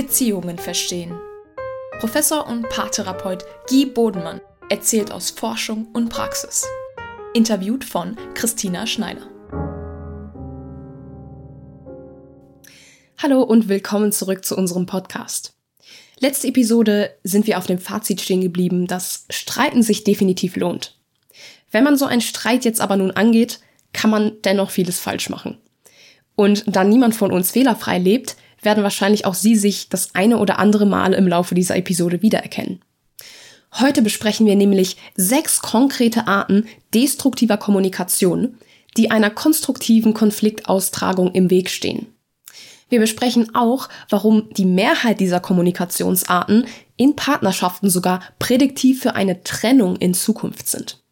Beziehungen verstehen. Professor und Paartherapeut Guy Bodenmann erzählt aus Forschung und Praxis. Interviewt von Christina Schneider. Hallo und willkommen zurück zu unserem Podcast. Letzte Episode sind wir auf dem Fazit stehen geblieben, dass Streiten sich definitiv lohnt. Wenn man so einen Streit jetzt aber nun angeht, kann man dennoch vieles falsch machen. Und da niemand von uns fehlerfrei lebt, werden wahrscheinlich auch Sie sich das eine oder andere Mal im Laufe dieser Episode wiedererkennen. Heute besprechen wir nämlich sechs konkrete Arten destruktiver Kommunikation, die einer konstruktiven Konfliktaustragung im Weg stehen. Wir besprechen auch, warum die Mehrheit dieser Kommunikationsarten in Partnerschaften sogar prädiktiv für eine Trennung in Zukunft sind.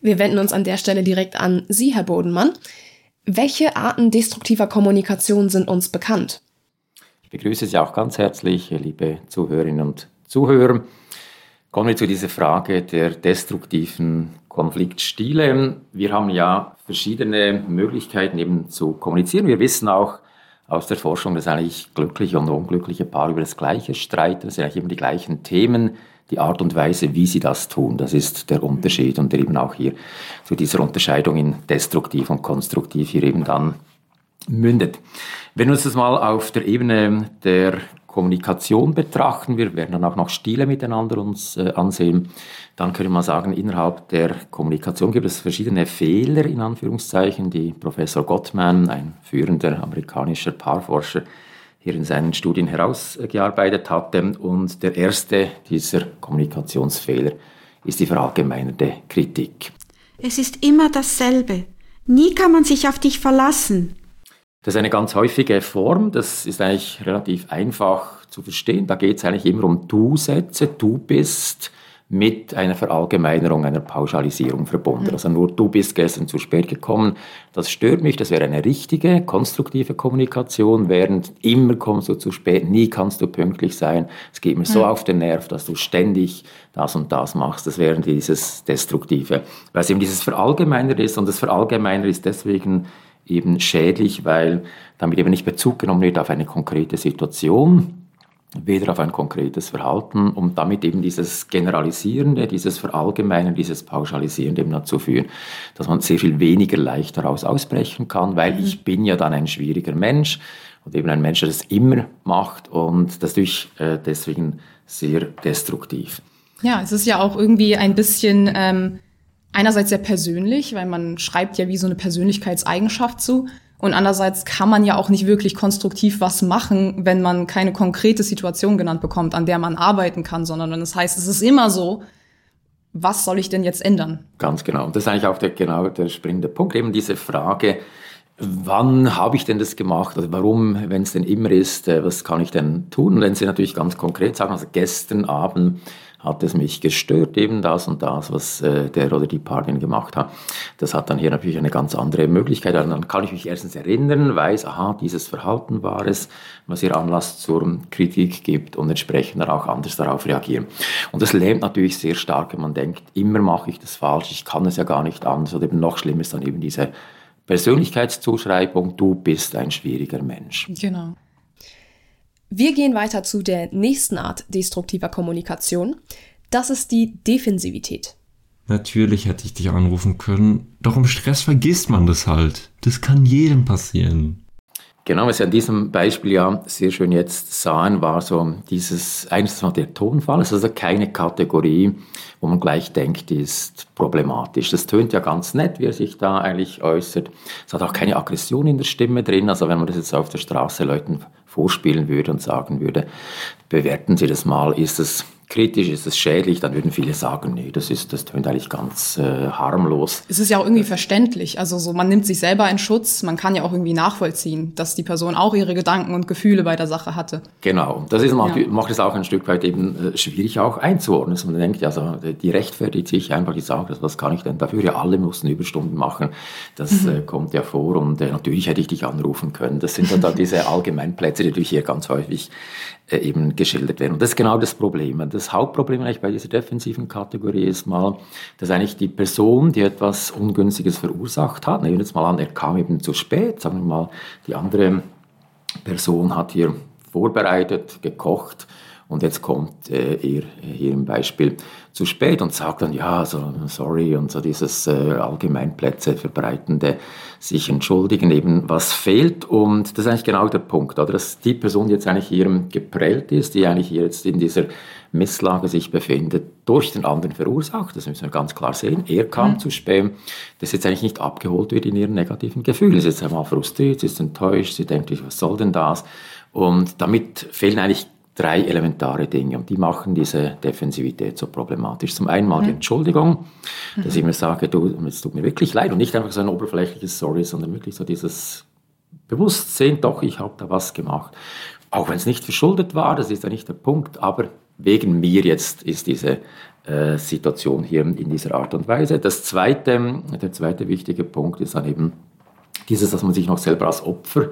Wir wenden uns an der Stelle direkt an Sie, Herr Bodenmann. Welche Arten destruktiver Kommunikation sind uns bekannt? Ich begrüße Sie auch ganz herzlich, liebe Zuhörerinnen und Zuhörer. Kommen wir zu dieser Frage der destruktiven Konfliktstile. Wir haben ja verschiedene Möglichkeiten eben zu kommunizieren. Wir wissen auch aus der Forschung, dass eigentlich glückliche und unglückliche Paare über das Gleiche streiten. Das sind eigentlich immer die gleichen Themen. Die Art und Weise, wie sie das tun, das ist der Unterschied und der eben auch hier zu dieser Unterscheidung in destruktiv und konstruktiv hier eben dann mündet. Wenn wir uns das mal auf der Ebene der Kommunikation betrachten, wir werden dann auch noch Stile miteinander uns äh, ansehen, dann können wir sagen, innerhalb der Kommunikation gibt es verschiedene Fehler, in Anführungszeichen, die Professor Gottman, ein führender amerikanischer Paarforscher, hier in seinen Studien herausgearbeitet hatte. Und der erste dieser Kommunikationsfehler ist die verallgemeinerte Kritik. Es ist immer dasselbe. Nie kann man sich auf dich verlassen. Das ist eine ganz häufige Form, das ist eigentlich relativ einfach zu verstehen. Da geht es eigentlich immer um Du-Sätze, du bist mit einer Verallgemeinerung, einer Pauschalisierung verbunden. Mhm. Also nur du bist gestern zu spät gekommen, das stört mich, das wäre eine richtige, konstruktive Kommunikation, während immer kommst du zu spät, nie kannst du pünktlich sein. Es geht mir so auf den Nerv, dass du ständig das und das machst. Das wäre dieses Destruktive. Weil es eben dieses Verallgemeiner ist und das Verallgemeiner ist deswegen eben schädlich, weil damit eben nicht Bezug genommen wird auf eine konkrete Situation, weder auf ein konkretes Verhalten, um damit eben dieses Generalisierende, dieses Verallgemeinern, dieses Pauschalisierende eben dazu führen, dass man sehr viel weniger leicht daraus ausbrechen kann, weil mhm. ich bin ja dann ein schwieriger Mensch und eben ein Mensch, der das immer macht und das ist äh, deswegen sehr destruktiv. Ja, es ist ja auch irgendwie ein bisschen ähm, einerseits sehr persönlich, weil man schreibt ja wie so eine Persönlichkeitseigenschaft zu. Und andererseits kann man ja auch nicht wirklich konstruktiv was machen, wenn man keine konkrete Situation genannt bekommt, an der man arbeiten kann, sondern wenn es heißt, es ist immer so, was soll ich denn jetzt ändern? Ganz genau. Und das ist eigentlich auch der, genau der springende Punkt, eben diese Frage, wann habe ich denn das gemacht? Also warum, wenn es denn immer ist, äh, was kann ich denn tun? Und wenn Sie natürlich ganz konkret sagen, also gestern Abend hat es mich gestört, eben das und das, was äh, der oder die Partnerin gemacht hat. Das hat dann hier natürlich eine ganz andere Möglichkeit. Also dann kann ich mich erstens erinnern, weiß, aha, dieses Verhalten war es, was hier Anlass zur Kritik gibt und entsprechend dann auch anders darauf reagieren. Und das lähmt natürlich sehr stark, wenn man denkt, immer mache ich das falsch, ich kann es ja gar nicht anders. Oder eben noch schlimmer ist dann eben diese Persönlichkeitszuschreibung, du bist ein schwieriger Mensch. Genau. Wir gehen weiter zu der nächsten Art destruktiver Kommunikation. Das ist die Defensivität. Natürlich hätte ich dich anrufen können, doch im Stress vergisst man das halt. Das kann jedem passieren. Genau, was wir an diesem Beispiel ja sehr schön jetzt sahen, war so dieses, eines mal der Tonfall, es ist also keine Kategorie, wo man gleich denkt, die ist problematisch. Das tönt ja ganz nett, wie er sich da eigentlich äußert. Es hat auch keine Aggression in der Stimme drin, also wenn man das jetzt auf der Straße Leuten vorspielen würde und sagen würde, bewerten Sie das mal, ist es kritisch, ist es schädlich, dann würden viele sagen, nee, das ist, das tönt eigentlich ganz äh, harmlos. Es ist ja auch irgendwie verständlich. Also so, man nimmt sich selber in Schutz, man kann ja auch irgendwie nachvollziehen, dass die Person auch ihre Gedanken und Gefühle bei der Sache hatte. Genau, das ist, macht, ja. macht es auch ein Stück weit eben äh, schwierig auch einzuordnen. Dass man denkt, also die rechtfertigt sich einfach, die sagt, was kann ich denn dafür? Ja, alle mussten Überstunden machen. Das mhm. äh, kommt ja vor und äh, natürlich hätte ich dich anrufen können. Das sind dann da diese Allgemeinplätze, die natürlich hier ganz häufig eben geschildert werden. Und das ist genau das Problem. Das Hauptproblem eigentlich bei dieser defensiven Kategorie ist mal, dass eigentlich die Person, die etwas Ungünstiges verursacht hat, nehmen wir jetzt mal an, er kam eben zu spät, sagen wir mal, die andere Person hat hier vorbereitet, gekocht und jetzt kommt äh, er hier im Beispiel zu spät und sagt dann, ja, so sorry und so dieses äh, Allgemeinplätze verbreitende, sich entschuldigen, eben was fehlt. Und das ist eigentlich genau der Punkt, oder? dass die Person, jetzt eigentlich hier geprellt ist, die eigentlich hier jetzt in dieser Misslage sich befindet, durch den anderen verursacht. Das müssen wir ganz klar sehen. Er kam mhm. zu spät. Das jetzt eigentlich nicht abgeholt wird in ihren negativen Gefühlen. Sie ist jetzt einmal frustriert, sie ist enttäuscht, sie denkt, was soll denn das? Und damit fehlen eigentlich drei elementare Dinge und die machen diese Defensivität so problematisch. Zum einen mal die mhm. Entschuldigung, dass ich mir sage, du, es tut mir wirklich leid und nicht einfach so ein oberflächliches Sorry, sondern wirklich so dieses Bewusstsein, doch, ich habe da was gemacht. Auch wenn es nicht verschuldet war, das ist ja nicht der Punkt, aber wegen mir jetzt ist diese äh, Situation hier in dieser Art und Weise. Das zweite, der zweite wichtige Punkt ist dann eben dieses, dass man sich noch selber als Opfer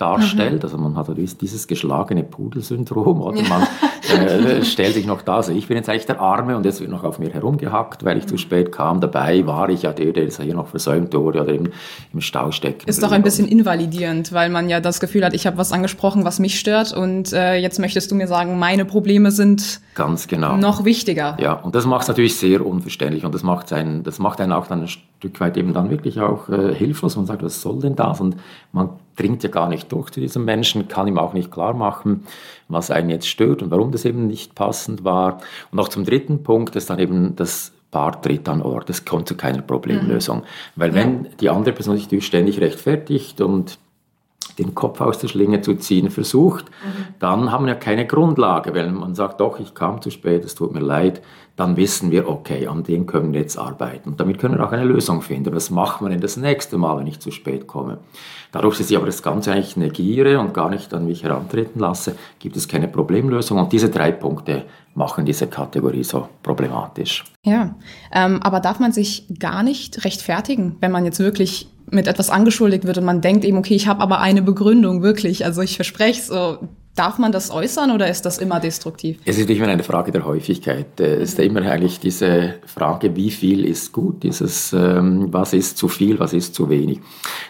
darstellt. Mhm. Also man hat natürlich dieses geschlagene Pudelsyndrom oder man äh, stellt sich noch da, also ich bin jetzt eigentlich der Arme und jetzt wird noch auf mir herumgehackt, weil ich zu spät kam. Dabei war ich ja der, der jetzt hier noch versäumt wurde oder im, im Stau steckt. Ist doch ein bisschen invalidierend, weil man ja das Gefühl hat, ich habe was angesprochen, was mich stört und äh, jetzt möchtest du mir sagen, meine Probleme sind Ganz genau. noch wichtiger. Ja, und das macht es natürlich sehr unverständlich und das macht, einen, das macht einen auch dann Stück weit eben dann wirklich auch äh, hilflos. Man sagt, was soll denn das? Und man dringt ja gar nicht durch zu diesem Menschen, kann ihm auch nicht klar machen, was einen jetzt stört und warum das eben nicht passend war. Und noch zum dritten Punkt ist dann eben das Paar tritt an Ort. Es kommt zu keiner Problemlösung. Mhm. Weil wenn ja. die andere Person sich ständig rechtfertigt und den Kopf aus der Schlinge zu ziehen versucht, mhm. dann haben wir ja keine Grundlage, weil man sagt, doch, ich kam zu spät, es tut mir leid, dann wissen wir, okay, an dem können wir jetzt arbeiten. Und damit können wir auch eine Lösung finden. Was machen wir denn das nächste Mal, wenn ich zu spät komme? Dadurch, dass ich aber das Ganze eigentlich negiere und gar nicht an mich herantreten lasse, gibt es keine Problemlösung. Und diese drei Punkte machen diese Kategorie so problematisch. Ja, ähm, aber darf man sich gar nicht rechtfertigen, wenn man jetzt wirklich mit etwas angeschuldigt wird und man denkt eben, okay, ich habe aber eine Begründung, wirklich. Also ich verspreche so, Darf man das äußern oder ist das immer destruktiv? Es ist immer eine Frage der Häufigkeit. Es ist immer eigentlich diese Frage, wie viel ist gut, dieses, ähm, was ist zu viel, was ist zu wenig.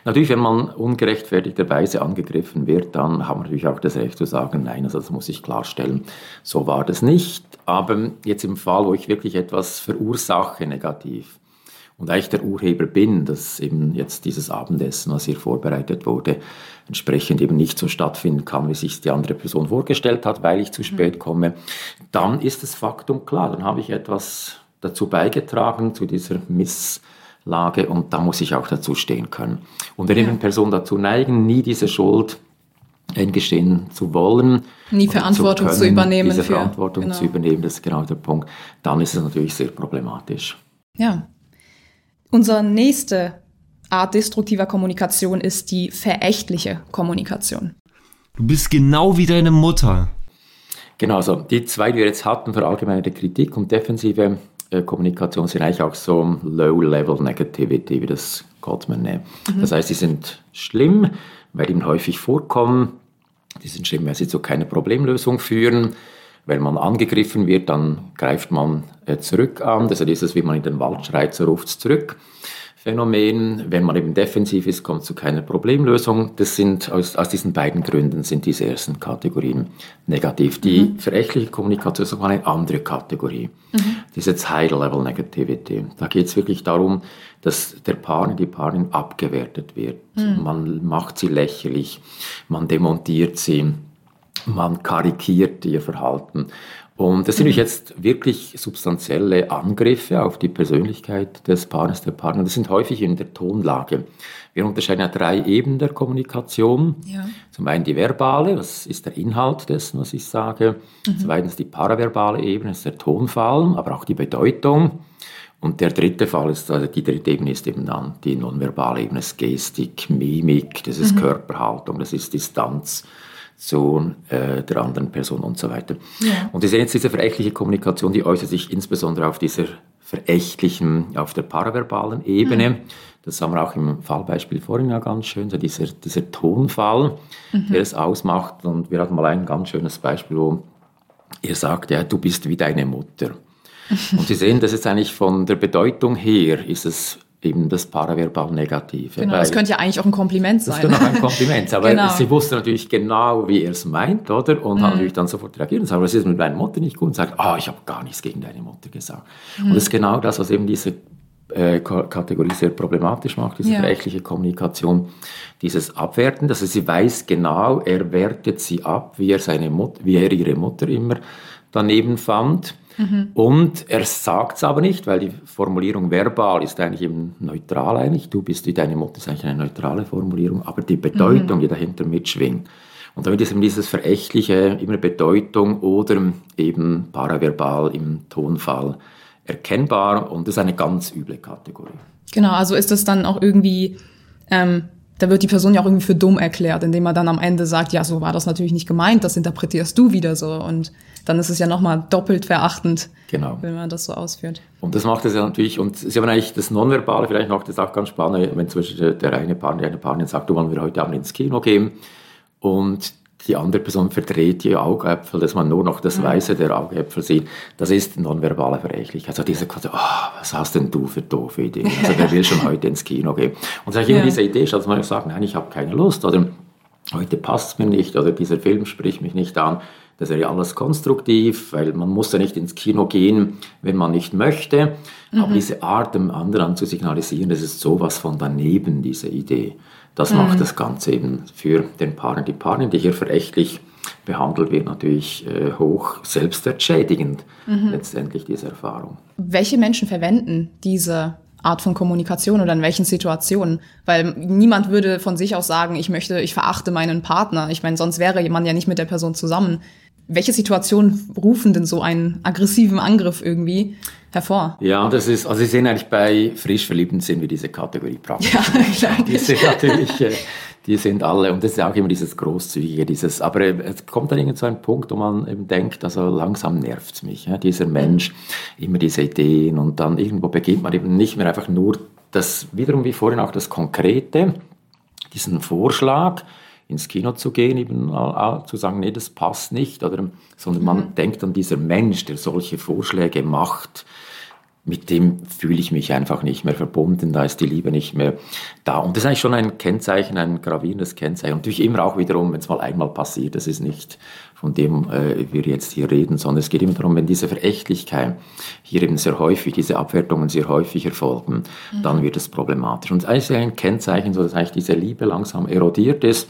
Natürlich, wenn man ungerechtfertigterweise angegriffen wird, dann haben wir natürlich auch das Recht zu sagen, nein, also das muss ich klarstellen, so war das nicht. Aber jetzt im Fall, wo ich wirklich etwas verursache negativ, und eigentlich der Urheber bin, dass eben jetzt dieses Abendessen, was hier vorbereitet wurde, entsprechend eben nicht so stattfinden kann, wie sich die andere Person vorgestellt hat, weil ich zu spät mhm. komme, dann ist das Faktum klar, dann habe ich etwas dazu beigetragen, zu dieser Misslage und da muss ich auch dazu stehen können. Und wenn eben Personen dazu neigen, nie diese Schuld eingestehen zu wollen, nie Verantwortung zu, können, zu übernehmen, diese Verantwortung genau. zu übernehmen, das ist genau der Punkt, dann ist es natürlich sehr problematisch. Ja, Unsere nächste Art destruktiver Kommunikation ist die verächtliche Kommunikation. Du bist genau wie deine Mutter. Genau, also die zwei, die wir jetzt hatten, verallgemeinerte Kritik und defensive äh, Kommunikation, sind eigentlich auch so Low-Level Negativity, wie das Gottman nennt. Mhm. Das heißt, sie sind schlimm, weil die häufig vorkommen. Die sind schlimm, weil sie zu keiner Problemlösung führen. Wenn man angegriffen wird, dann greift man äh, zurück an. Also dieses, wie man in den Wald schreit, so ruft es zurück. Phänomen. Wenn man eben defensiv ist, kommt es zu keiner Problemlösung. Das sind aus, aus diesen beiden Gründen sind diese ersten Kategorien negativ. Die mhm. verächtliche Kommunikation ist sogar eine andere Kategorie. Mhm. Das ist jetzt High-Level Negativity. Da geht es wirklich darum, dass der Partner, die Partnerin abgewertet wird. Mhm. Man macht sie lächerlich, man demontiert sie man karikiert ihr Verhalten. Und das sind mhm. jetzt wirklich substanzielle Angriffe auf die Persönlichkeit des Partners, der Partner. Das sind häufig in der Tonlage. Wir unterscheiden ja drei Ebenen der Kommunikation. Ja. Zum einen die verbale, was ist der Inhalt dessen, was ich sage. Mhm. Zweitens die paraverbale Ebene, das ist der Tonfall, aber auch die Bedeutung. Und der dritte Fall ist, also die dritte Ebene ist eben dann die nonverbale Ebene, das Gestik, Mimik, das ist mhm. Körperhaltung, das ist Distanz zu äh, der anderen Person und so weiter. Ja. Und wir sehen jetzt diese verächtliche Kommunikation, die äußert sich insbesondere auf dieser verächtlichen, auf der paraverbalen Ebene. Mhm. Das haben wir auch im Fallbeispiel vorhin ja ganz schön, so dieser, dieser Tonfall, mhm. der es ausmacht. Und wir hatten mal ein ganz schönes Beispiel, wo er sagt, ja, du bist wie deine Mutter. und Sie sehen, das ist eigentlich von der Bedeutung her, ist es eben das paraverbal Negative. Genau, das könnte ja eigentlich auch ein Kompliment sein. Das könnte auch ein Kompliment sein, aber genau. sie wusste natürlich genau, wie er es meint, oder? Und mhm. hat natürlich dann sofort reagiert und sagt, was ist mit meiner Mutter nicht gut? Und sagt, ah, oh, ich habe gar nichts gegen deine Mutter gesagt. Mhm. Und das ist genau das, was eben diese äh, Kategorie sehr problematisch macht, diese ja. rechtliche Kommunikation, dieses Abwerten, dass sie weiß genau, er wertet sie ab, wie er, seine Mut wie er ihre Mutter immer daneben fand. Mhm. Und er sagt es aber nicht, weil die Formulierung verbal ist eigentlich eben neutral eigentlich. Du bist wie deine Mutter ist eigentlich eine neutrale Formulierung, aber die Bedeutung, mhm. die dahinter mitschwingt. Und damit ist eben dieses Verächtliche immer Bedeutung oder eben paraverbal im Tonfall erkennbar und das ist eine ganz üble Kategorie. Genau, also ist das dann auch irgendwie, ähm, da wird die Person ja auch irgendwie für dumm erklärt, indem man dann am Ende sagt, ja, so war das natürlich nicht gemeint, das interpretierst du wieder so und dann ist es ja nochmal doppelt verachtend, genau. wenn man das so ausführt. Und das macht es ja natürlich, und Sie haben eigentlich das Nonverbale vielleicht noch, das ist auch ganz spannend, wenn zum Beispiel der, der eine Partner, die eine Partnerin sagt, du wollen wir heute Abend ins Kino gehen und die andere Person verdreht die Augäpfel, dass man nur noch das Weiße der Augäpfel sieht. Das ist nonverbale Verächtlichkeit. Also diese quasi, oh, was hast denn du für doofe Ideen? Also wer will schon heute ins Kino gehen? Und sage ich immer diese Idee, dass man sagt, nein, ich habe keine Lust oder heute passt es mir nicht oder dieser Film spricht mich nicht an. Das wäre ja alles konstruktiv, weil man muss ja nicht ins Kino gehen, wenn man nicht möchte. Mhm. Aber diese Art, dem anderen zu signalisieren, das ist sowas von daneben, diese Idee. Das mhm. macht das Ganze eben für den Paaren. Die Paaren, die hier verächtlich behandelt wird, natürlich äh, hoch selbstentschädigend, mhm. letztendlich diese Erfahrung. Welche Menschen verwenden diese Art von Kommunikation oder in welchen Situationen? Weil niemand würde von sich aus sagen, ich möchte, ich verachte meinen Partner. Ich meine, sonst wäre man ja nicht mit der Person zusammen. Welche Situationen rufen denn so einen aggressiven Angriff irgendwie hervor? Ja, das ist, also Sie sehen eigentlich bei frisch Verliebten sehen wir diese Kategorie praktisch. Ja, klar. Diese natürlich, äh, die sind alle, und das ist auch immer dieses Großzügige, dieses, aber äh, es kommt dann irgendwann zu einem Punkt, wo man eben denkt, also langsam nervt es mich, ja, dieser Mensch, immer diese Ideen und dann irgendwo beginnt man eben nicht mehr einfach nur das, wiederum wie vorhin auch das Konkrete, diesen Vorschlag, ins Kino zu gehen, eben zu sagen, nee, das passt nicht, oder, sondern man mhm. denkt an dieser Mensch, der solche Vorschläge macht, mit dem fühle ich mich einfach nicht mehr verbunden, da ist die Liebe nicht mehr da. Und das ist eigentlich schon ein Kennzeichen, ein gravierendes Kennzeichen. Und natürlich immer auch wiederum, wenn es mal einmal passiert, das ist nicht von dem äh, wir jetzt hier reden, sondern es geht immer darum, wenn diese Verächtlichkeit hier eben sehr häufig, diese Abwertungen sehr häufig erfolgen, mhm. dann wird es problematisch. Und es ist ein Kennzeichen, so dass eigentlich diese Liebe langsam erodiert ist,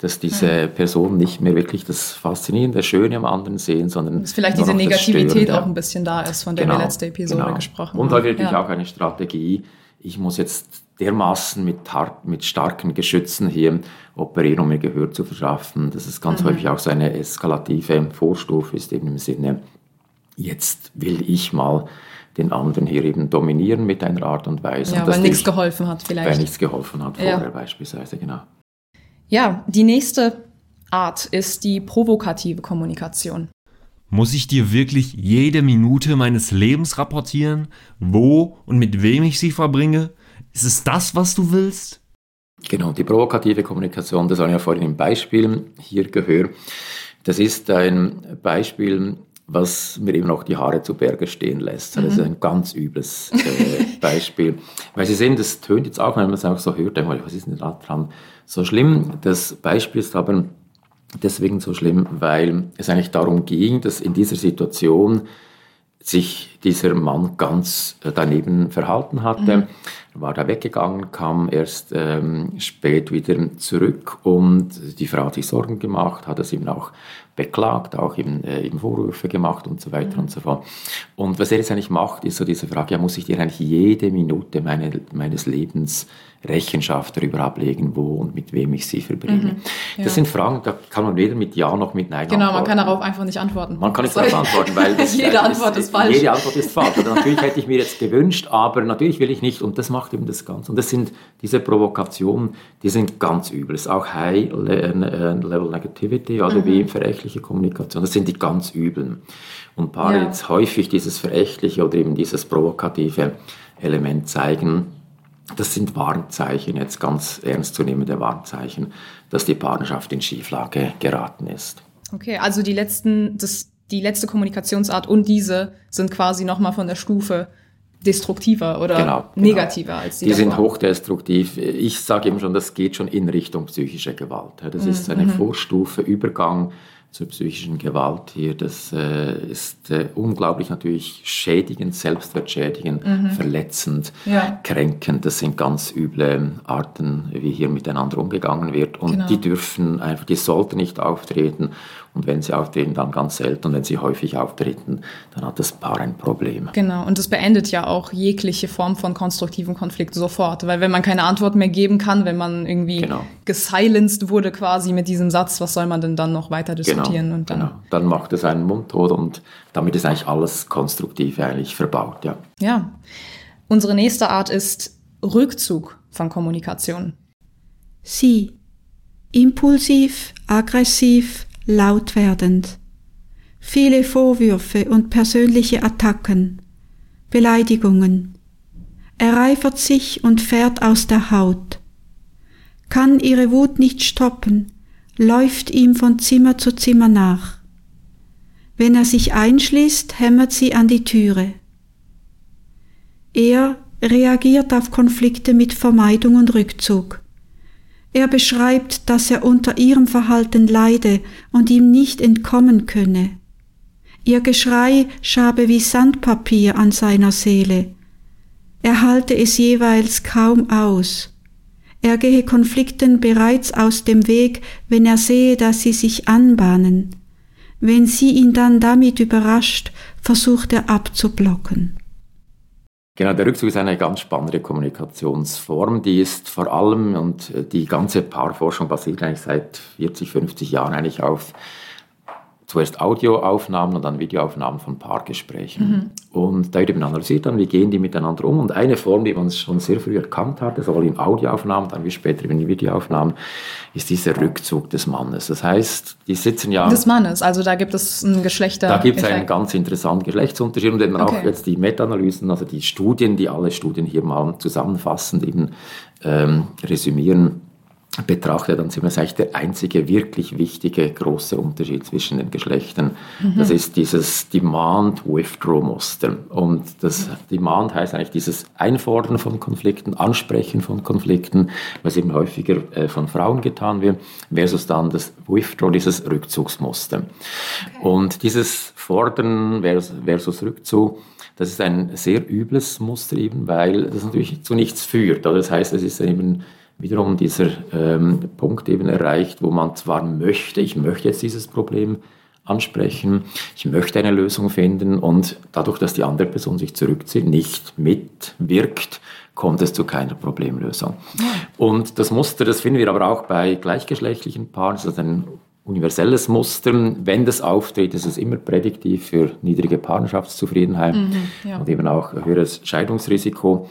dass diese mhm. Personen nicht mehr wirklich das Faszinierende, Schöne am anderen sehen, sondern dass vielleicht diese Negativität auch ein bisschen da ist, von der genau, wir letzte Episode genau. gesprochen haben. Und da wird natürlich ja. auch eine Strategie, ich muss jetzt dermaßen mit, mit starken Geschützen hier operieren, um mir Gehör zu verschaffen. Das ist ganz mhm. häufig auch so eine eskalative Vorstufe, ist eben im Sinne, jetzt will ich mal den anderen hier eben dominieren mit einer Art und Weise. Ja, und weil nichts geholfen hat vielleicht. Weil nichts geholfen hat vorher ja. beispielsweise, genau. Ja, die nächste Art ist die provokative Kommunikation. Muss ich dir wirklich jede Minute meines Lebens rapportieren, wo und mit wem ich sie verbringe? Ist es das, was du willst? Genau, die provokative Kommunikation, das habe ich ja vorhin im Beispiel hier gehört. Das ist ein Beispiel, was mir eben auch die Haare zu Berge stehen lässt. Das ist mhm. ein ganz übles äh, Beispiel. Weil Sie sehen, das tönt jetzt auch, wenn man es auch so hört, denkt man, was ist denn da dran so schlimm? Das Beispiel ist aber deswegen so schlimm, weil es eigentlich darum ging, dass in dieser Situation sich dieser Mann ganz äh, daneben verhalten hatte. Mhm. War da weggegangen, kam erst ähm, spät wieder zurück und die Frau hat sich Sorgen gemacht, hat es ihm auch beklagt, auch ihm, äh, ihm Vorwürfe gemacht und so weiter mhm. und so fort. Und was er jetzt eigentlich macht, ist so diese Frage, ja, muss ich dir eigentlich jede Minute meine, meines Lebens Rechenschaft darüber ablegen, wo und mit wem ich sie verbringe. Mhm, ja. Das sind Fragen, da kann man weder mit Ja noch mit Nein genau, antworten. Genau, man kann darauf einfach nicht antworten. Man kann nicht darauf antworten, weil das, jede Antwort ist, ist falsch. Jede Antwort ist falsch. Oder natürlich hätte ich mir jetzt gewünscht, aber natürlich will ich nicht und das macht eben das Ganze. Und das sind diese Provokationen, die sind ganz übel. Das ist auch High Level Negativity oder mhm. wie verächtliche Kommunikation. Das sind die ganz üblen. Und Paare ja. jetzt häufig dieses verächtliche oder eben dieses provokative Element zeigen, das sind Warnzeichen, jetzt ganz ernstzunehmende Warnzeichen, dass die Partnerschaft in Schieflage geraten ist. Okay, also die letzten, das, die letzte Kommunikationsart und diese sind quasi nochmal von der Stufe destruktiver oder Genau, genau. negativer als die Die sind hochdestruktiv. Ich sage eben schon, das geht schon in Richtung psychische Gewalt. Das ist Mhm. eine Vorstufe, Übergang zur psychischen Gewalt hier. Das äh, ist äh, unglaublich natürlich schädigend, selbstwertschädigend, verletzend, Mhm. Ja. kränkend. Das sind ganz üble Arten, wie hier miteinander umgegangen wird. Und Genau. die dürfen einfach, die sollten nicht auftreten. Und wenn sie auftreten, dann ganz selten. Und wenn sie häufig auftreten, dann hat das Paar ein Problem. Genau, und das beendet ja auch jegliche Form von konstruktiven Konflikt sofort. Weil wenn man keine Antwort mehr geben kann, wenn man irgendwie Genau. gesilenced wurde quasi mit diesem Satz, was soll man denn dann noch weiter diskutieren? und dann, genau. dann macht es einen mundtot und damit ist eigentlich alles Konstruktive eigentlich verbaut. Ja. Ja. Unsere nächste Art ist Rückzug von Kommunikation. Sie. Impulsiv, aggressiv, laut werdend. Viele Vorwürfe und persönliche Attacken. Beleidigungen. Er reifert sich und fährt aus der Haut. Kann ihre Wut nicht stoppen, läuft ihm von Zimmer zu Zimmer nach. Wenn er sich einschließt, hämmert sie an die Türe. Er reagiert auf Konflikte mit Vermeidung und Rückzug. Er beschreibt, dass er unter ihrem Verhalten leide und ihm nicht entkommen könne. Ihr Geschrei schabe wie Sandpapier an seiner Seele. Er halte es jeweils kaum aus. Er gehe Konflikten bereits aus dem Weg, wenn er sehe, dass sie sich anbahnen. Wenn sie ihn dann damit überrascht, versucht er abzublocken. Genau, der Rückzug ist eine ganz spannende Kommunikationsform. Die ist vor allem, und äh, die ganze Paarforschung basiert eigentlich seit 40, 50 Jahren eigentlich auf zuerst Audioaufnahmen und dann Videoaufnahmen von Paargesprächen. Und da wird eben analysiert dann, wie gehen die miteinander um. Und eine Form, die man schon sehr früh erkannt hatte, sowohl in Audioaufnahmen, dann wie später in Videoaufnahmen, ist dieser Rückzug des Mannes. Das heißt, die sitzen ja... Des Mannes, also da gibt es ein Geschlechter. Da gibt es einen ganz interessanten Geschlechtsunterschied und wenn man auch Okay. jetzt die Meta-Analysen, also die Studien, die alle Studien hier mal zusammenfassend eben ähm, resümieren, betrachtet, dann das ist eigentlich der einzige wirklich wichtige große Unterschied zwischen den Geschlechtern. Das ist dieses Demand-Withdraw-Muster. Und das Demand heißt eigentlich dieses Einfordern von Konflikten, Ansprechen von Konflikten, was eben häufiger äh, von Frauen getan wird, versus dann das Withdraw, dieses Rückzugsmuster. Und dieses Fordern versus, versus Rückzug, das ist ein sehr übles Muster eben, weil das natürlich zu nichts führt. Oder? Das heißt, es ist eben wiederum dieser ähm, Punkt eben erreicht, wo man zwar möchte, ich möchte jetzt dieses Problem ansprechen, ich möchte eine Lösung finden und dadurch, dass die andere Person sich zurückzieht, nicht mitwirkt, kommt es zu keiner Problemlösung. Und das Muster, das finden wir aber auch bei gleichgeschlechtlichen Paaren, das ist ein universelles Muster. Wenn das auftritt, ist es immer prädiktiv für niedrige Partnerschaftszufriedenheit ja. und eben auch höheres Scheidungsrisiko.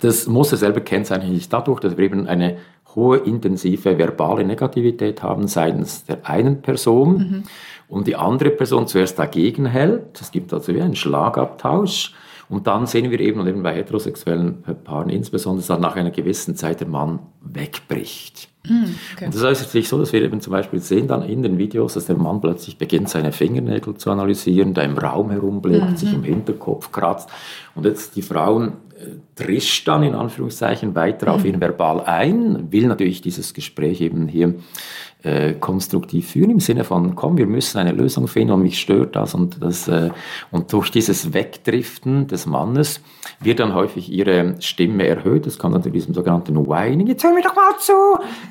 Das Muster selber kennzeichnet sich dadurch, dass wir eben eine hohe intensive verbale Negativität haben seitens der einen Person und die andere Person zuerst dagegen hält. Es gibt also wie einen Schlagabtausch. Und dann sehen wir eben, und eben bei heterosexuellen Paaren insbesondere, dass nach einer gewissen Zeit der Mann wegbricht. okay. Und das heißt sich so, dass wir eben zum Beispiel sehen dann in den Videos, dass der Mann plötzlich beginnt, seine Fingernägel zu analysieren, da im Raum herumblickt, sich im Hinterkopf kratzt. Und jetzt die Frauen trischt dann in Anführungszeichen weiter auf ihn verbal ein, will natürlich dieses Gespräch eben hier äh, konstruktiv führen, im Sinne von, komm, wir müssen eine Lösung finden und mich stört das und das. Äh, und durch dieses Wegdriften des Mannes wird dann häufig ihre Stimme erhöht. Das kommt dann zu diesem sogenannten Whining, jetzt hör mir doch mal zu.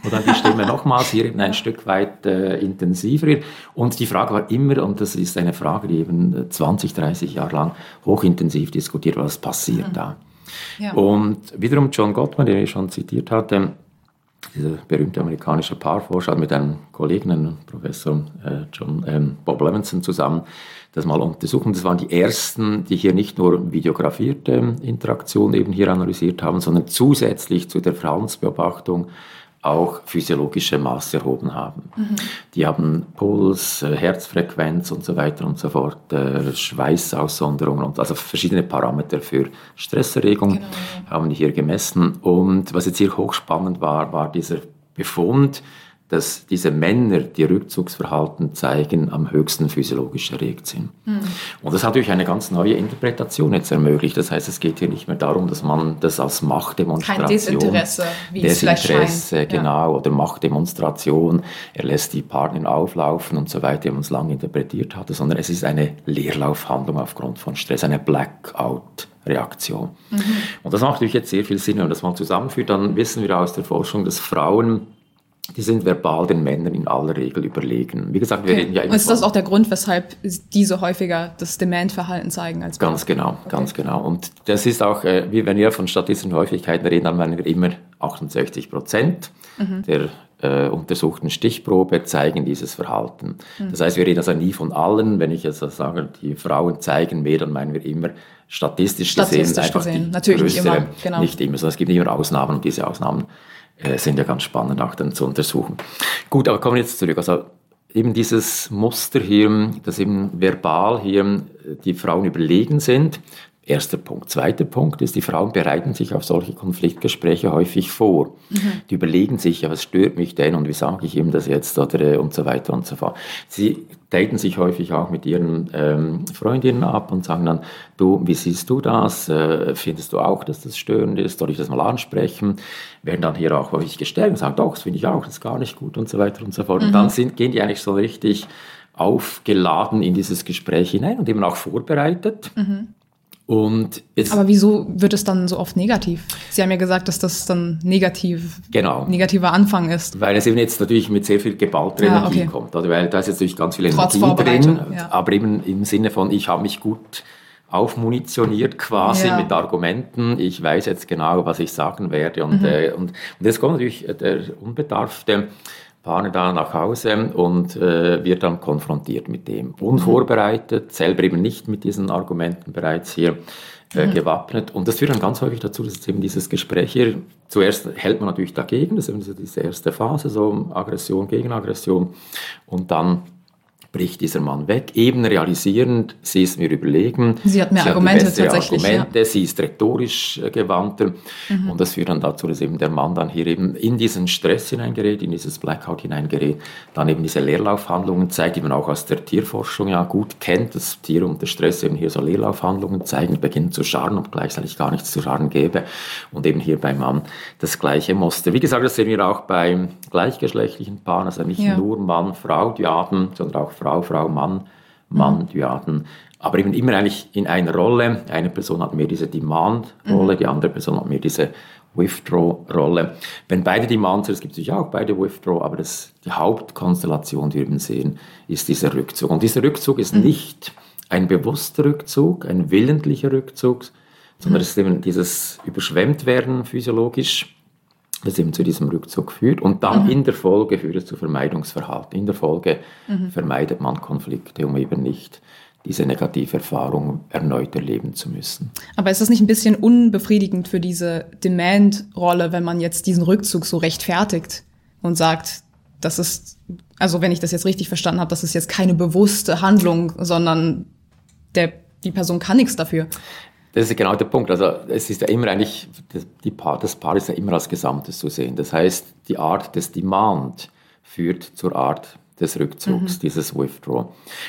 Und dann die Stimme nochmals hier eben ein Stück weit äh, intensiver wird. Und die Frage war immer, und das ist eine Frage, die eben 20, 30 Jahre lang hochintensiv diskutiert, was passiert da. Und wiederum John Gottman, den ich schon zitiert hatte, dieser berühmte amerikanische Paarforscher hat mit einem Kollegen, einem Professor äh, John ähm, Bob Levinson zusammen, das mal untersucht. Das waren die ersten, die hier nicht nur videografierte Interaktion eben hier analysiert haben, sondern zusätzlich zu der Verhaltensbeobachtung auch physiologische Maße erhoben haben. Die haben Puls, äh, Herzfrequenz und so weiter und so fort, äh, Schweißaussonderungen und also verschiedene Parameter für Stresserregung haben die hier gemessen. Und was jetzt hier hochspannend war, war dieser Befund, dass diese Männer, die Rückzugsverhalten zeigen, am höchsten physiologisch erregt sind. Mhm. Und das hat natürlich eine ganz neue Interpretation jetzt ermöglicht. Das heißt, es geht hier nicht mehr darum, dass man das als Machtdemonstration... Kein Desinteresse, wie Desinteresse, es vielleicht scheint. genau, ja. oder Machtdemonstration, er lässt die Partner auflaufen und so weiter, wie man es lange interpretiert hatte, sondern es ist eine Leerlaufhandlung aufgrund von Stress, eine Blackout. Reaktion. Mhm. Und das macht natürlich jetzt sehr viel Sinn, wenn man das mal zusammenführt, dann wissen wir aus der Forschung, dass Frauen die sind verbal den Männern in aller Regel überlegen. Wie gesagt, wir okay. reden ja immer. Und ist das auch der Grund, weshalb diese häufiger das Demand-Verhalten zeigen als Ganz genau, okay. ganz genau. Und das ist auch, äh, wie wenn wir von statistischen Häufigkeiten reden, dann meinen wir immer 68 Prozent mhm. der äh, untersuchten Stichprobe zeigen dieses Verhalten. Mhm. Das heißt, wir reden also nie von allen. Wenn ich jetzt sage, die Frauen zeigen mehr, dann meinen wir immer statistisch, statistisch gesehen einfach gesehen. die Natürlich größere, nicht immer. Genau. Nicht immer. Also es gibt immer Ausnahmen und diese Ausnahmen sind ja ganz spannend auch dann zu untersuchen. Gut, aber kommen wir jetzt zurück. Also eben dieses Muster hier, dass eben verbal hier die Frauen überlegen sind, Erster Punkt. Zweiter Punkt ist, die Frauen bereiten sich auf solche Konfliktgespräche häufig vor. Mhm. Die überlegen sich, ja, was stört mich denn und wie sage ich ihm das jetzt oder äh, und so weiter und so fort. Sie daten sich häufig auch mit ihren ähm, Freundinnen ab und sagen dann, du, wie siehst du das? Äh, findest du auch, dass das störend ist? Soll ich das mal ansprechen? Werden dann hier auch häufig gestellt und sagen, doch, das finde ich auch, das ist gar nicht gut und so weiter und so fort. Mhm. Und dann sind, gehen die eigentlich so richtig aufgeladen in dieses Gespräch hinein und eben auch vorbereitet. Mhm. Und Aber wieso wird es dann so oft negativ? Sie haben ja gesagt, dass das dann negativ, genau. negativer Anfang ist. Weil es eben jetzt natürlich mit sehr viel geballter ja, Energie okay. kommt. Also weil da ist jetzt natürlich ganz viel Trotz Energie drin, ja. aber eben im Sinne von, ich habe mich gut aufmunitioniert quasi ja. mit Argumenten. Ich weiß jetzt genau, was ich sagen werde. Und, mhm. äh, und, und jetzt kommt natürlich der Unbedarfte fahre da nach Hause und äh, wird dann konfrontiert mit dem. Unvorbereitet, selber eben nicht mit diesen Argumenten bereits hier äh, mhm. gewappnet. Und das führt dann ganz häufig dazu, dass eben dieses Gespräch hier, zuerst hält man natürlich dagegen, das ist eben diese erste Phase, so Aggression gegen Aggression. Und dann bricht dieser Mann weg, eben realisierend, sie ist mir überlegen. Sie hat mehr sie Argumente hat tatsächlich. Argumente, ja. sie ist rhetorisch äh, gewandter mhm. und das führt dann dazu, dass eben der Mann dann hier eben in diesen Stress hineingerät, in dieses Blackout hineingerät, dann eben diese Leerlaufhandlungen zeigt, die man auch aus der Tierforschung ja gut kennt, dass Tiere unter Stress eben hier so Leerlaufhandlungen zeigen, beginnen zu scharren und gleichzeitig gar nichts zu scharren gäbe und eben hier beim Mann das gleiche Muster. Wie gesagt, das sehen wir auch bei gleichgeschlechtlichen Paaren, also nicht ja. nur Mann, Frau, die haben, sondern auch Frau, Frau, Mann, Mann, mhm. Dyaden. Aber eben immer eigentlich in einer Rolle. Eine Person hat mehr diese Demand-Rolle, mhm. die andere Person hat mehr diese Withdraw-Rolle. Wenn beide Demand sind, es gibt natürlich auch beide Withdraw, aber das, die Hauptkonstellation, die wir eben sehen, ist dieser Rückzug. Und dieser Rückzug ist mhm. nicht ein bewusster Rückzug, ein willentlicher Rückzug, sondern mhm. es ist eben dieses Überschwemmtwerden physiologisch das eben zu diesem Rückzug führt. Und dann mhm. in der Folge führt es zu Vermeidungsverhalten. In der Folge mhm. vermeidet man Konflikte, um eben nicht diese negative Erfahrung erneut erleben zu müssen. Aber ist das nicht ein bisschen unbefriedigend für diese Demand-Rolle, wenn man jetzt diesen Rückzug so rechtfertigt und sagt, das ist, also wenn ich das jetzt richtig verstanden habe, das ist jetzt keine bewusste Handlung, sondern der, die Person kann nichts dafür. Das ist genau der Punkt. Also es ist ja immer eigentlich, die Paar, das Paar ist ja immer als Gesamtes zu sehen. Das heißt, die Art des Demand führt zur Art des Rückzugs, mhm. dieses Withdraw.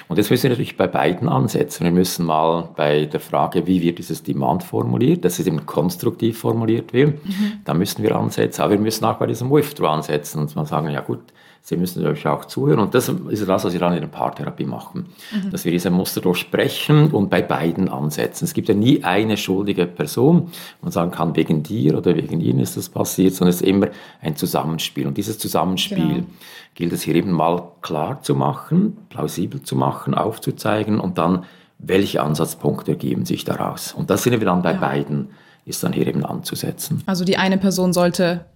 Und das müssen wir natürlich bei beiden ansetzen. Wir müssen mal bei der Frage, wie wird dieses Demand formuliert, dass es eben konstruktiv formuliert wird, mhm. da müssen wir ansetzen. Aber wir müssen auch bei diesem Withdraw ansetzen und mal sagen, ja gut, Sie müssen euch auch zuhören. Und das ist das, was wir dann in der Paartherapie machen. Mhm. Dass wir diese Muster durchsprechen und bei beiden ansetzen. Es gibt ja nie eine schuldige Person, wo man sagen kann, wegen dir oder wegen ihnen ist das passiert, sondern es ist immer ein Zusammenspiel. Und dieses Zusammenspiel genau. gilt es hier eben mal klar zu machen, plausibel zu machen, aufzuzeigen und dann, welche Ansatzpunkte ergeben sich daraus. Und das sind wir dann bei ja. beiden, ist dann hier eben anzusetzen. Also die eine Person sollte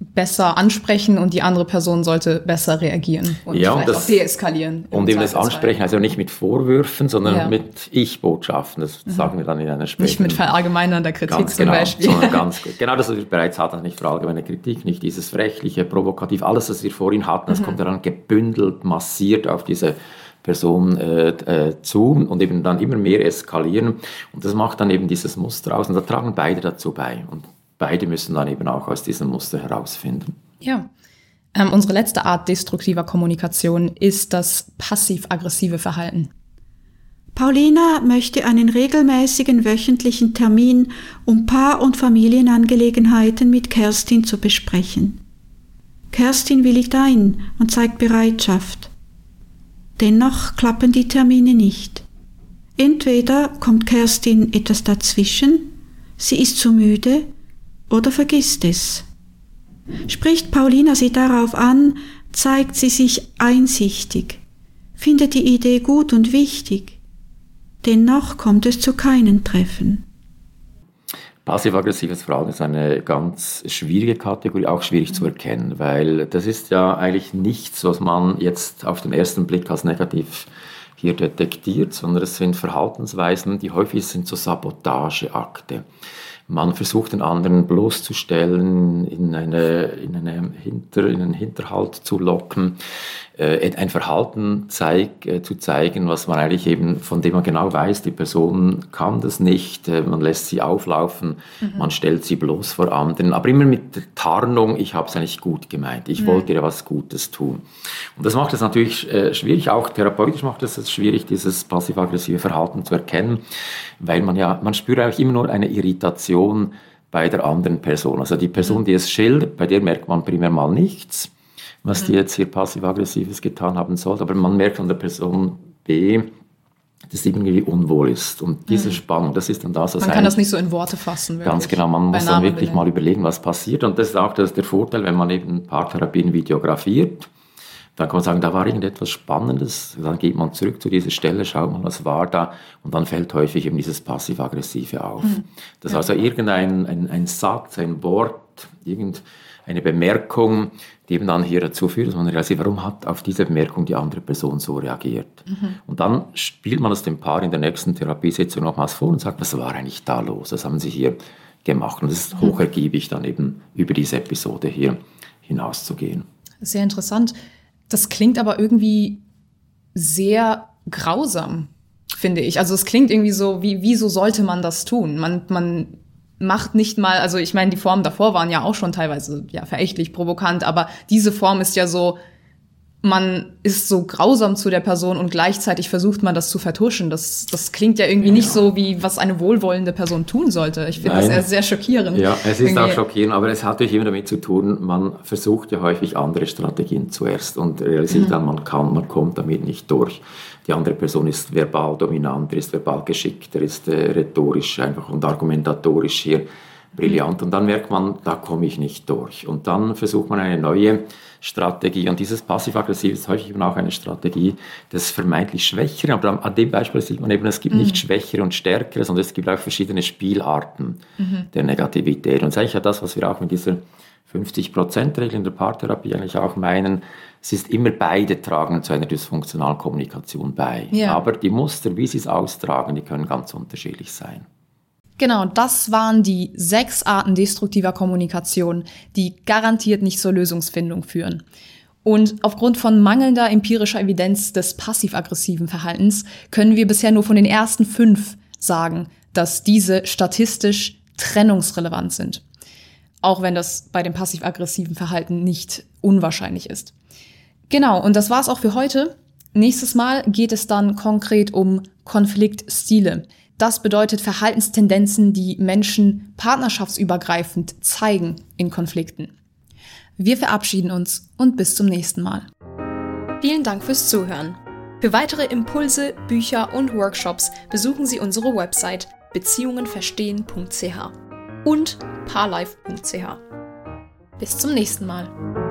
besser ansprechen und die andere Person sollte besser reagieren und ja, vielleicht und das, auch deeskalieren. Und eben das Ansprechen, also nicht mit Vorwürfen, sondern ja. mit Ich-Botschaften. Das mhm. sagen wir dann in einer späteren... Nicht mit verallgemeinernder Kritik ganz zum genau, Beispiel. Sondern ganz gut. Genau das, was wir bereits hatten, nicht verallgemeinerte Kritik, nicht dieses frechliche, provokativ, alles, was wir vorhin hatten, das mhm. kommt dann gebündelt, massiert auf diese Person äh, äh, zu und eben dann immer mehr eskalieren. Und das macht dann eben dieses Muster aus und da tragen beide dazu bei. Und beide müssen dann eben auch aus diesem Muster herausfinden. Ja. Ähm, unsere letzte Art destruktiver Kommunikation ist das passiv-aggressive Verhalten. Paulina möchte einen regelmäßigen wöchentlichen Termin, um Paar- und Familienangelegenheiten mit Kerstin zu besprechen. Kerstin willigt ein und zeigt Bereitschaft. Dennoch klappen die Termine nicht. Entweder kommt Kerstin etwas dazwischen, sie ist zu müde oder vergisst es. Spricht Paulina sie darauf an, zeigt sie sich einsichtig, findet die Idee gut und wichtig. Dennoch kommt es zu keinen Treffen. Passiv-aggressives Verhalten ist eine ganz schwierige Kategorie, auch schwierig zu erkennen, weil das ist ja eigentlich nichts, was man jetzt auf den ersten Blick als negativ hier detektiert, sondern es sind Verhaltensweisen, die häufig sind so Sabotageakte. Man versucht den anderen bloßzustellen, in, eine, in, eine Hinter, in einen Hinterhalt zu locken, äh, ein Verhalten zeig, äh, zu zeigen, was man eigentlich eben, von dem man genau weiß, die Person kann das nicht, äh, man lässt sie auflaufen, mhm. man stellt sie bloß vor anderen, aber immer mit der Tarnung, ich habe es eigentlich gut gemeint, ich mhm. wollte ihr was Gutes tun. Und das macht es natürlich äh, schwierig, auch therapeutisch macht es schwierig, dieses passiv-aggressive Verhalten zu erkennen, weil man ja, man spürt eigentlich immer nur eine Irritation bei der anderen Person. Also die Person, mhm. die es schildert, bei der merkt man primär mal nichts, was die mhm. jetzt hier passiv-aggressives getan haben soll, aber man merkt an der Person B, dass sie irgendwie unwohl ist. Und diese mhm. Spannung, das ist dann das, was Man kann das nicht so in Worte fassen. Wirklich. Ganz genau, man muss dann wirklich mal überlegen, was passiert. Und das ist auch das, der Vorteil, wenn man eben Paartherapien videografiert dann kann man sagen, da war irgendetwas Spannendes. Dann geht man zurück zu dieser Stelle, schaut mal, was war da. Und dann fällt häufig eben dieses Passiv-Aggressive auf. Mhm. Das ja. also irgendein ein, ein Satz, ein Wort, irgendeine Bemerkung, die eben dann hier dazu führt, dass man realisiert, warum hat auf diese Bemerkung die andere Person so reagiert. Mhm. Und dann spielt man das dem Paar in der nächsten Therapiesitzung nochmals vor und sagt, was war eigentlich da los? Was haben sie hier gemacht? Und es ist mhm. hochergiebig, dann eben über diese Episode hier hinauszugehen. Sehr interessant. Das klingt aber irgendwie sehr grausam, finde ich. Also es klingt irgendwie so, wie, wieso sollte man das tun? Man, man macht nicht mal, also ich meine, die Formen davor waren ja auch schon teilweise ja verächtlich, provokant, aber diese Form ist ja so, man ist so grausam zu der Person und gleichzeitig versucht man das zu vertuschen. Das, das klingt ja irgendwie ja. nicht so, wie was eine wohlwollende Person tun sollte. Ich finde das sehr, sehr schockierend. Ja, es ist irgendwie. auch schockierend, aber es hat natürlich immer damit zu tun, man versucht ja häufig andere Strategien zuerst und realisiert mhm. dann, man kann, man kommt damit nicht durch. Die andere Person ist verbal dominanter, ist verbal geschickter, ist äh, rhetorisch einfach und argumentatorisch hier brillant. Und dann merkt man, da komme ich nicht durch. Und dann versucht man eine neue Strategie. Und dieses passiv-aggressiv ist häufig eben auch eine Strategie des vermeintlich Schwächeren. Aber an dem Beispiel sieht man eben, es gibt mhm. nicht Schwächere und Stärkere, sondern es gibt auch verschiedene Spielarten mhm. der Negativität. Und das ist eigentlich ja das, was wir auch mit dieser 50%-Regel in der Paartherapie eigentlich auch meinen. Es ist immer beide tragen zu einer dysfunktionalen Kommunikation bei. Ja. Aber die Muster, wie sie es austragen, die können ganz unterschiedlich sein. Genau, das waren die sechs Arten destruktiver Kommunikation, die garantiert nicht zur Lösungsfindung führen. Und aufgrund von mangelnder empirischer Evidenz des passiv-aggressiven Verhaltens können wir bisher nur von den ersten fünf sagen, dass diese statistisch trennungsrelevant sind. Auch wenn das bei dem passiv-aggressiven Verhalten nicht unwahrscheinlich ist. Genau, und das war's auch für heute. Nächstes Mal geht es dann konkret um Konfliktstile. Das bedeutet Verhaltenstendenzen, die Menschen partnerschaftsübergreifend zeigen in Konflikten. Wir verabschieden uns und bis zum nächsten Mal. Vielen Dank fürs Zuhören. Für weitere Impulse, Bücher und Workshops besuchen Sie unsere Website beziehungenverstehen.ch und parlife.ch. Bis zum nächsten Mal.